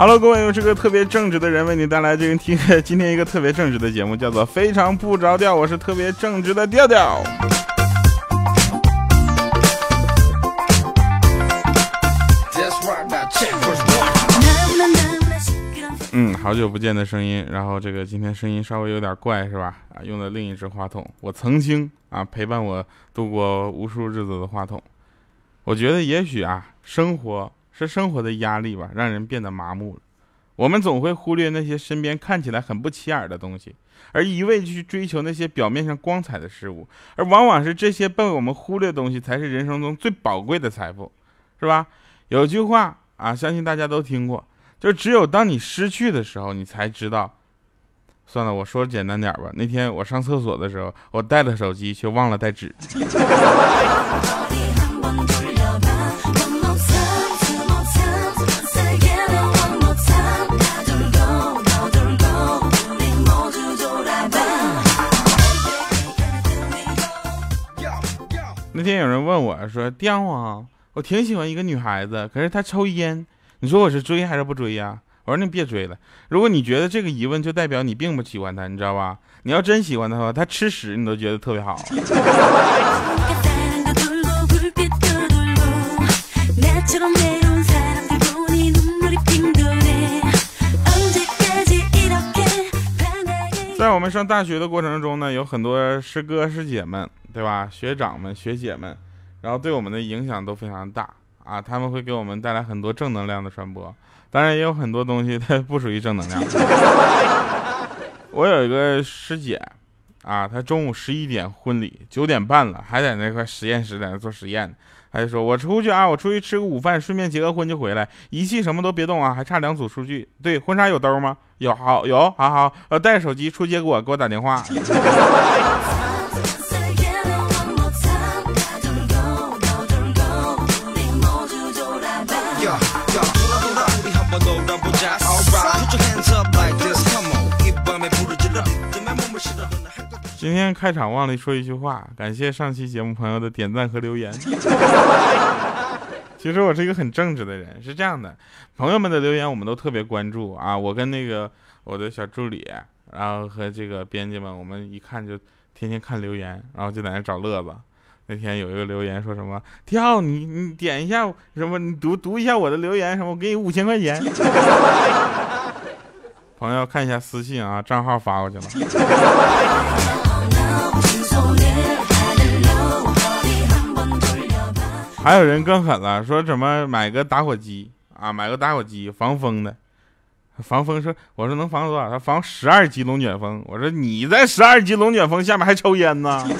Hello，各位，我是个特别正直的人，为你带来这个听今天一个特别正直的节目，叫做《非常不着调》，我是特别正直的调调。嗯，好久不见的声音，然后这个今天声音稍微有点怪，是吧？啊，用的另一只话筒，我曾经啊陪伴我度过无数日子的话筒，我觉得也许啊，生活。是生活的压力吧，让人变得麻木了。我们总会忽略那些身边看起来很不起眼的东西，而一味去追求那些表面上光彩的事物，而往往是这些被我们忽略的东西，才是人生中最宝贵的财富，是吧？有句话啊，相信大家都听过，就只有当你失去的时候，你才知道。算了，我说简单点吧。那天我上厕所的时候，我带了手机，却忘了带纸。那天有人问我说：“刁啊，我挺喜欢一个女孩子，可是她抽烟，你说我是追还是不追呀？”我说：“你别追了。如果你觉得这个疑问，就代表你并不喜欢她，你知道吧？你要真喜欢她的话，她吃屎你都觉得特别好。”在我们上大学的过程中呢，有很多师哥师姐们。对吧，学长们、学姐们，然后对我们的影响都非常大啊！他们会给我们带来很多正能量的传播，当然也有很多东西它不属于正能量。我有一个师姐啊，她中午十一点婚礼，九点半了还在那块实验室在那做实验，她就说：“我出去啊，我出去吃个午饭，顺便结个婚就回来，仪器什么都别动啊，还差两组数据。对，婚纱有兜吗？有，好有，好好，呃，带手机出结果给我打电话。”今天开场忘了说一句话，感谢上期节目朋友的点赞和留言。其实我是一个很正直的人，是这样的，朋友们的留言我们都特别关注啊。我跟那个我的小助理，然后和这个编辑们，我们一看就天天看留言，然后就在那找乐子。那天有一个留言说什么，跳你你点一下什么，你读读一下我的留言什么，我给你五千块钱。朋友看一下私信啊，账号发过去了。还有人更狠了，说怎么买个打火机啊？买个打火机防风的，防风说，我说能防多少？他防十二级龙卷风。我说你在十二级龙卷风下面还抽烟呢？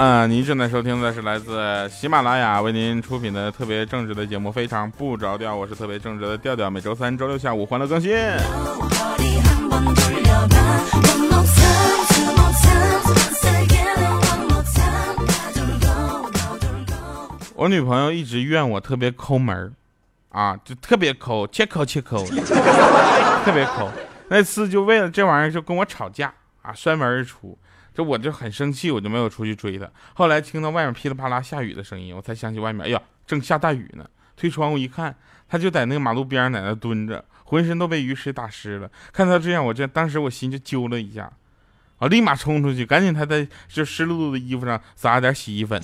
啊，您正在收听的是来自喜马拉雅为您出品的特别正直的节目，非常不着调。我是特别正直的调调，每周三、周六下午欢乐更新。我女朋友一直怨我特别抠门啊，就特别抠，切抠切抠，特别抠。那次就为了这玩意儿就跟我吵架啊，摔门而出。这我就很生气，我就没有出去追他。后来听到外面噼里啪啦下雨的声音，我才想起外面，哎呀，正下大雨呢。推窗户一看，他就在那个马路边上在那蹲着，浑身都被雨水打湿了。看他这样，我这当时我心就揪了一下，我立马冲出去，赶紧他在就湿漉漉的衣服上撒了点洗衣粉。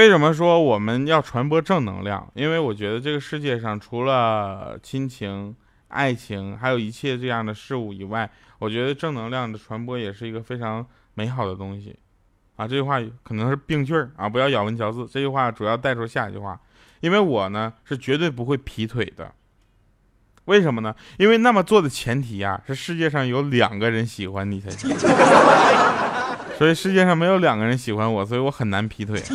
为什么说我们要传播正能量？因为我觉得这个世界上除了亲情、爱情，还有一切这样的事物以外，我觉得正能量的传播也是一个非常美好的东西。啊，这句话可能是病句儿啊，不要咬文嚼字。这句话主要带出下一句话，因为我呢是绝对不会劈腿的。为什么呢？因为那么做的前提呀，是世界上有两个人喜欢你才行。所以世界上没有两个人喜欢我，所以我很难劈腿。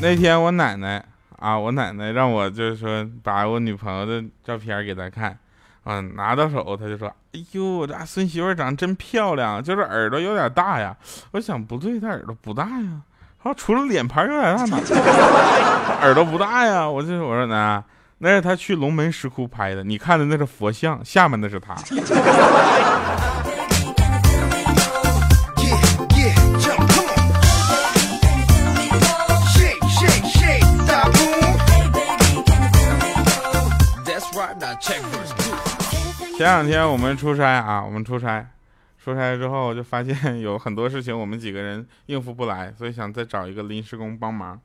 那天我奶奶啊，我奶奶让我就是说把我女朋友的照片给她看，啊，拿到手她就说：“哎呦，我这孙媳妇长得真漂亮，就是耳朵有点大呀。”我想不对，她耳朵不大呀，好除了脸盘有点大呢，耳朵不大呀。我这我说呢，那是他去龙门石窟拍的，你看的那是佛像，下面那是他。前两天我们出差啊，我们出差，出差之后就发现 有很多事情我们几个人应付不来，所以想再找一个临时工帮忙。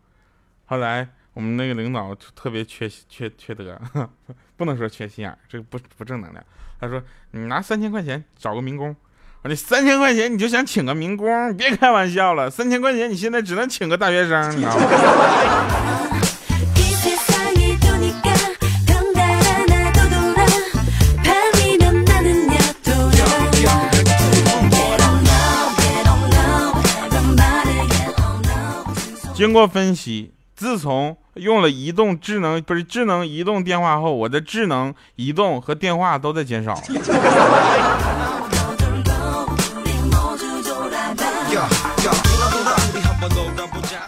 后来我们那个领导特别缺缺缺德，不能说缺心眼，这个不不正能量。他说：“你拿三千块钱找个民工。”我说：“你三千块钱你就想请个民工？别开玩笑了，三千块钱你现在只能请个大学生，你知道吗？” 经过分析，自从用了移动智能不是智能移动电话后，我的智能移动和电话都在减少。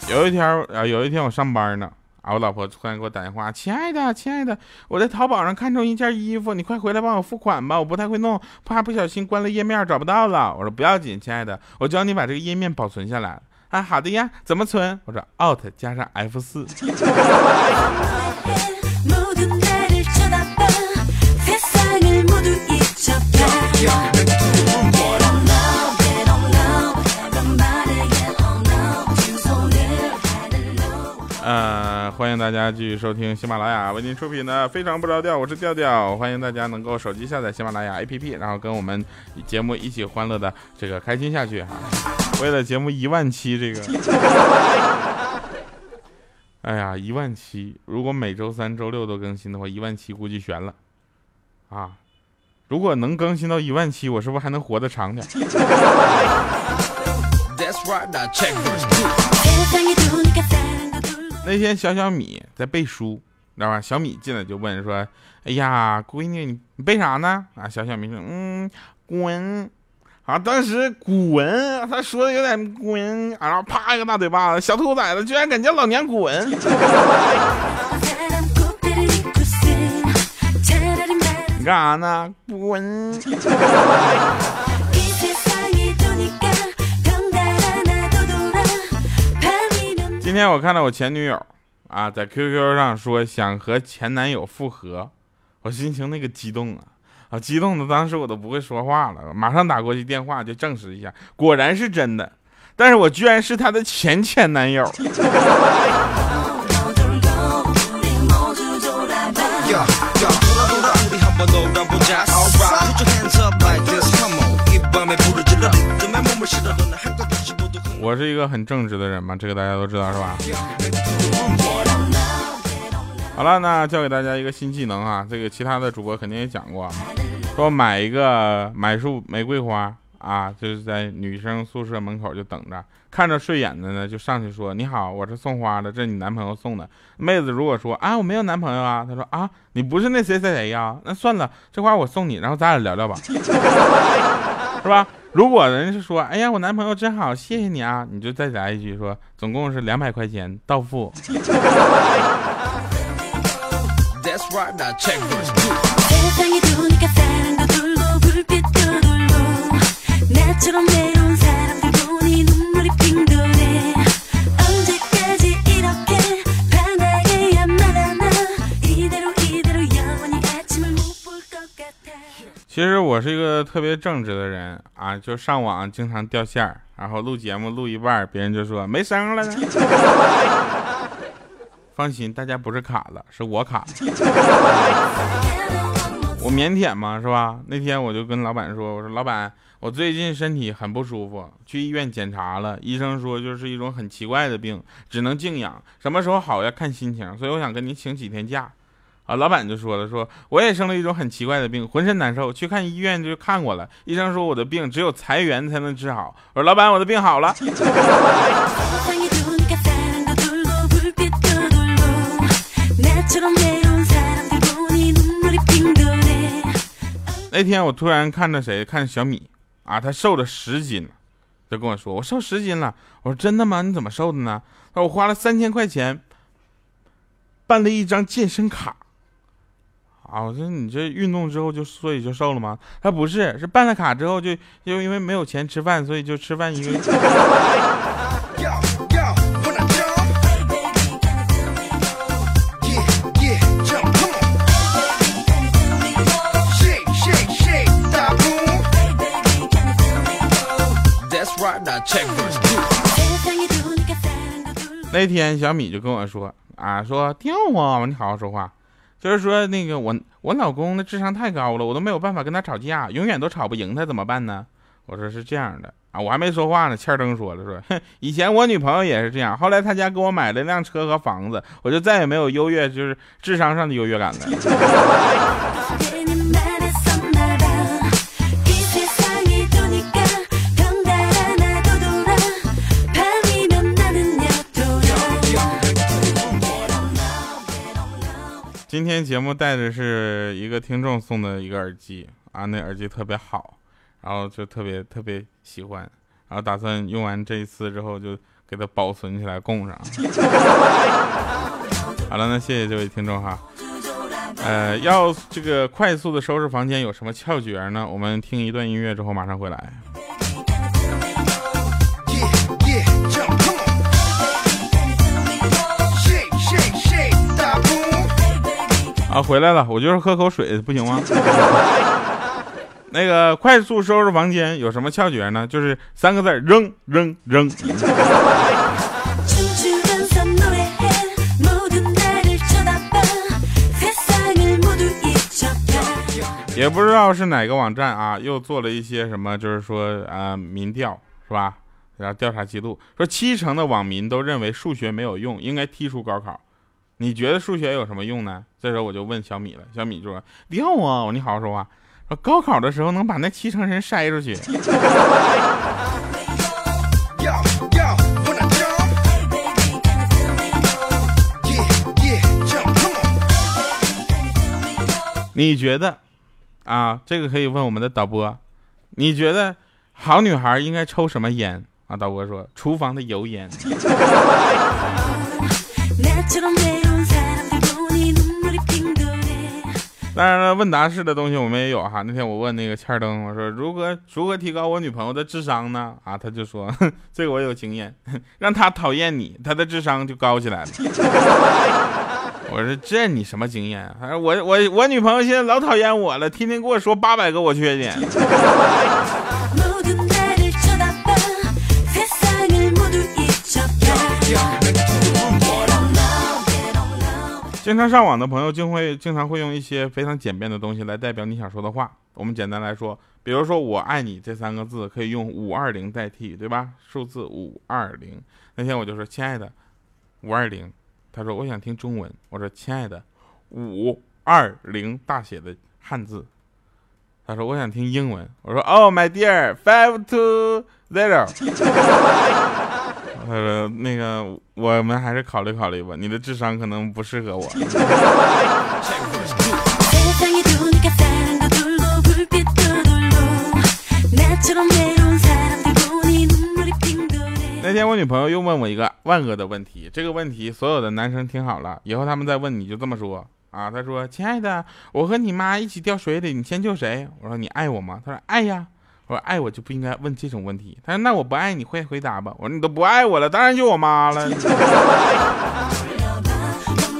有一天啊，有一天我上班呢，啊，我老婆突然给我打电话，亲爱的，亲爱的，我在淘宝上看中一件衣服，你快回来帮我付款吧，我不太会弄，怕不小心关了页面找不到了。我说不要紧，亲爱的，我教你把这个页面保存下来。啊，好的呀，怎么存？我说 Alt 加上 F 四。呃，欢迎大家继续收听喜马拉雅为您出品的《非常不着调》，我是调调，欢迎大家能够手机下载喜马拉雅 APP，然后跟我们节目一起欢乐的这个开心下去哈。为了节目一万期，这个，哎呀，一万七，如果每周三、周六都更新的话，一万七估计悬了啊！如果能更新到一万七，我是不是还能活得长点？那天小小米在背书，知道吧？小米进来就问说：“哎呀，闺女，你你背啥呢？”啊，小小米说：“嗯，滚。”啊！当时滚，他说的有点滚，然后啪一个大嘴巴子，小兔崽子居然敢叫老娘滚！你干啥呢？滚！今天我看到我前女友啊，在 QQ 上说想和前男友复合，我心情那个激动啊！啊，激动的当时我都不会说话了，马上打过去电话就证实一下，果然是真的。但是我居然是他的前前男友。我是一个很正直的人嘛，这个大家都知道是吧？好了，那教给大家一个新技能啊，这个其他的主播肯定也讲过，说买一个买束玫瑰花啊，就是在女生宿舍门口就等着，看着顺眼的呢就上去说你好，我是送花的，这是你男朋友送的。妹子如果说啊我没有男朋友啊，她说啊你不是那谁谁谁呀，那算了，这花我送你，然后咱俩聊聊吧，是吧？如果人是说哎呀我男朋友真好，谢谢你啊，你就再来一句说总共是两百块钱到付。其实我是一个特别正直的人啊，就上网经常掉线儿，然后录节目录一半，别人就说没声了。呢。放心，大家不是卡了，是我卡了。我腼腆嘛，是吧？那天我就跟老板说：“我说老板，我最近身体很不舒服，去医院检查了，医生说就是一种很奇怪的病，只能静养，什么时候好要看心情，所以我想跟你请几天假。”啊，老板就说了：“说我也生了一种很奇怪的病，浑身难受，去看医院就看过了，医生说我的病只有裁员才能治好。”我说：“老板，我的病好了。” 那天我突然看着谁，看小米啊，他瘦了十斤了，就跟我说我瘦十斤了。我说真的吗？你怎么瘦的呢？他说我花了三千块钱办了一张健身卡。啊，我说你这运动之后就所以就瘦了吗？他不是，是办了卡之后就又因为没有钱吃饭，所以就吃饭一个那天小米就跟我说啊，说掉啊，你好好说话。就是说，那个我我老公的智商太高了，我都没有办法跟他吵架，永远都吵不赢他，怎么办呢？我说是这样的啊，我还没说话呢，欠灯说了说，哼，以前我女朋友也是这样，后来他家给我买了辆车和房子，我就再也没有优越，就是智商上的优越感了。今天节目带的是一个听众送的一个耳机啊，那耳机特别好，然后就特别特别喜欢，然后打算用完这一次之后就给它保存起来供上。好了，那谢谢这位听众哈。呃，要这个快速的收拾房间有什么窍诀呢？我们听一段音乐之后马上回来。啊，回来了，我就是喝口水，不行吗？那个快速收拾房间有什么窍诀呢？就是三个字，扔扔扔。也不知道是哪个网站啊，又做了一些什么，就是说啊，民调是吧？然后调查记录说，七成的网民都认为数学没有用，应该踢出高考。你觉得数学有什么用呢？这时候我就问小米了，小米就说：“掉啊！”我：“你好好说话。”说高考的时候能把那七成人筛出去。你觉得啊？这个可以问我们的导播。你觉得好女孩应该抽什么烟啊？导播说：“厨房的油烟。” 当然了，问答式的东西我们也有哈。那天我问那个欠儿灯，我说如何如何提高我女朋友的智商呢？啊，他就说 这个我有经验，让她讨厌你，她的智商就高起来了。我说这你什么经验啊？他说我我我女朋友现在老讨厌我了，天天跟我说八百个我缺点。经常上网的朋友，就会经常会用一些非常简便的东西来代表你想说的话。我们简单来说，比如说“我爱你”这三个字，可以用五二零代替，对吧？数字五二零。那天我就说：“亲爱的，五二零。”他说：“我想听中文。”我说：“亲爱的，五二零大写的汉字。”他说：“我想听英文。”我说：“Oh my dear, five to zero。”他说：“那个，我们还是考虑考虑吧，你的智商可能不适合我。”那天我女朋友又问我一个万恶的问题，这个问题所有的男生听好了，以后他们再问你就这么说啊。他说：“亲爱的，我和你妈一起掉水里，你先救谁？”我说：“你爱我吗？”他说：“爱呀。”我说爱我就不应该问这种问题。他说那我不爱你会回答吧？我说你都不爱我了，当然就我妈了。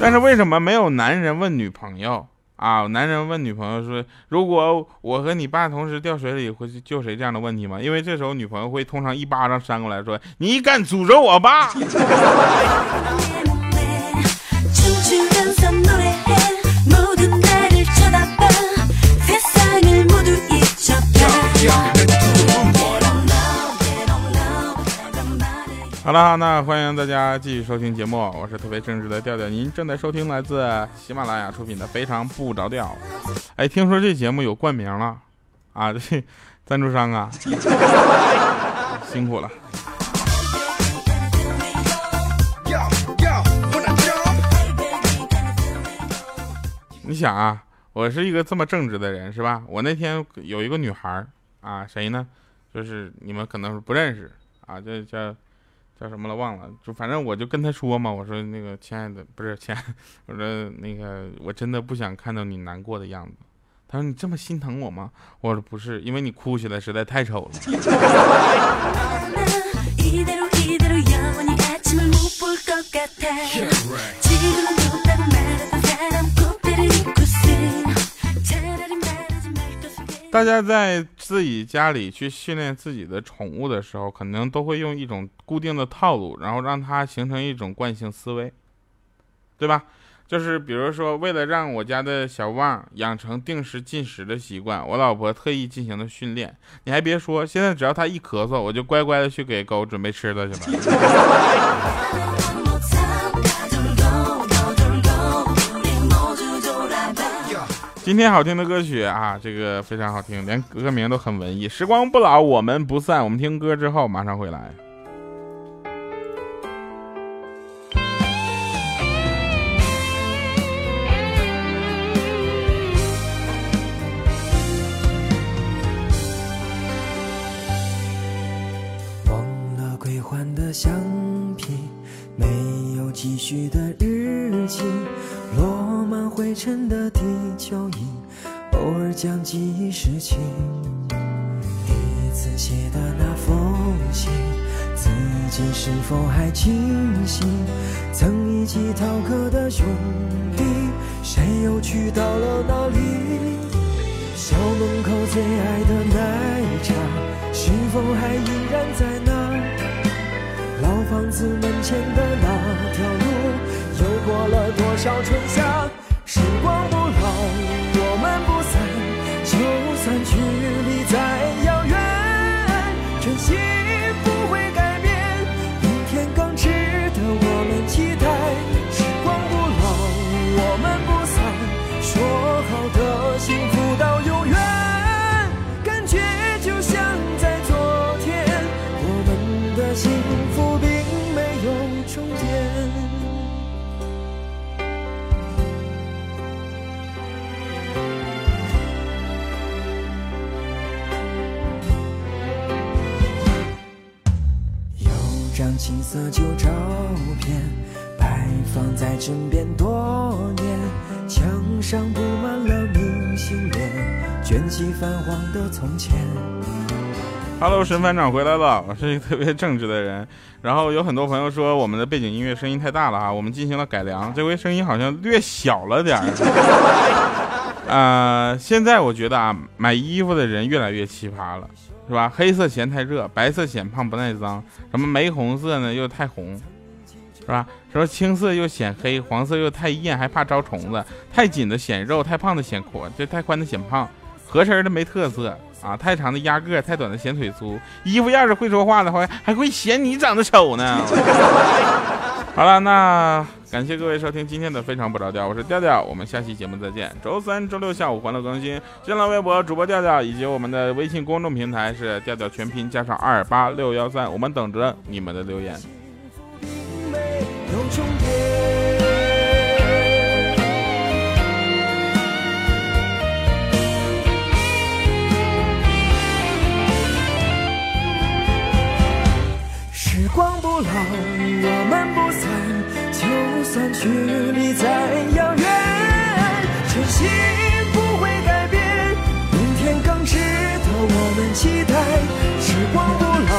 但是为什么没有男人问女朋友啊？男人问女朋友说，如果我和你爸同时掉水里，会去救谁？这样的问题吗？因为这时候女朋友会通常一巴掌扇过来说，你敢诅咒我爸？好了，那欢迎大家继续收听节目，我是特别正直的调调，您正在收听来自喜马拉雅出品的《非常不着调》。哎，听说这节目有冠名了啊，这赞助商啊，辛苦了。你想啊，我是一个这么正直的人，是吧？我那天有一个女孩啊，谁呢？就是你们可能不认识啊，这叫叫什么了？忘了。就反正我就跟他说嘛，我说那个亲爱的，不是亲，我说那个我真的不想看到你难过的样子。他说你这么心疼我吗？我说不是，因为你哭起来实在太丑了。大家在自己家里去训练自己的宠物的时候，可能都会用一种固定的套路，然后让它形成一种惯性思维，对吧？就是比如说，为了让我家的小旺养成定时进食的习惯，我老婆特意进行了训练。你还别说，现在只要它一咳嗽，我就乖乖的去给狗准备吃的去了。今天好听的歌曲啊，这个非常好听，连歌名都很文艺。时光不老，我们不散。我们听歌之后马上回来。最爱的奶茶，是否还依然在那？老房子门前的那条路，又过了多少春夏？青涩旧照片摆放在枕边多年，墙上布满了明信片，卷起泛黄的从前。Hello，神班长回来了，我是一个特别正直的人。然后有很多朋友说我们的背景音乐声音太大了啊，我们进行了改良，这回声音好像略小了点儿。啊，现在我觉得啊，买衣服的人越来越奇葩了。是吧？黑色嫌太热，白色显胖不耐脏，什么玫红色呢又太红，是吧？什么青色又显黑，黄色又太艳还怕招虫子，太紧的显肉，太胖的显阔，这太宽的显胖，合身的没特色啊，太长的压个，太短的显腿粗。衣服要是会说话的话，还会嫌你长得丑呢。好了，那感谢各位收听今天的非常不着调，我是调调，我们下期节目再见。周三、周六下午欢乐更新，新浪微博主播调调以及我们的微信公众平台是调调全拼加上二八六幺三，我们等着你们的留言。老，我们不散，就算距离再遥远，真心不会改变。明天更值得我们期待。时光不老，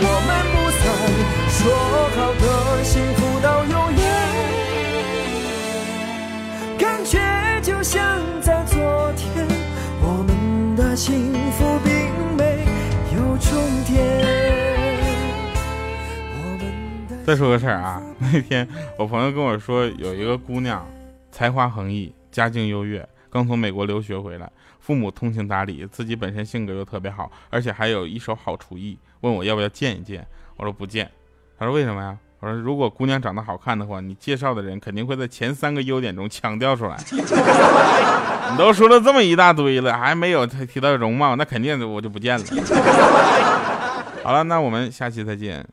我们不散，说好的幸福到永远，感觉就像在昨天。我们的幸再说个事儿啊，那天我朋友跟我说，有一个姑娘才华横溢，家境优越，刚从美国留学回来，父母通情达理，自己本身性格又特别好，而且还有一手好厨艺，问我要不要见一见。我说不见。他说为什么呀？我说如果姑娘长得好看的话，你介绍的人肯定会在前三个优点中强调出来。你都说了这么一大堆了，还没有提到容貌，那肯定我就不见了。好了，那我们下期再见。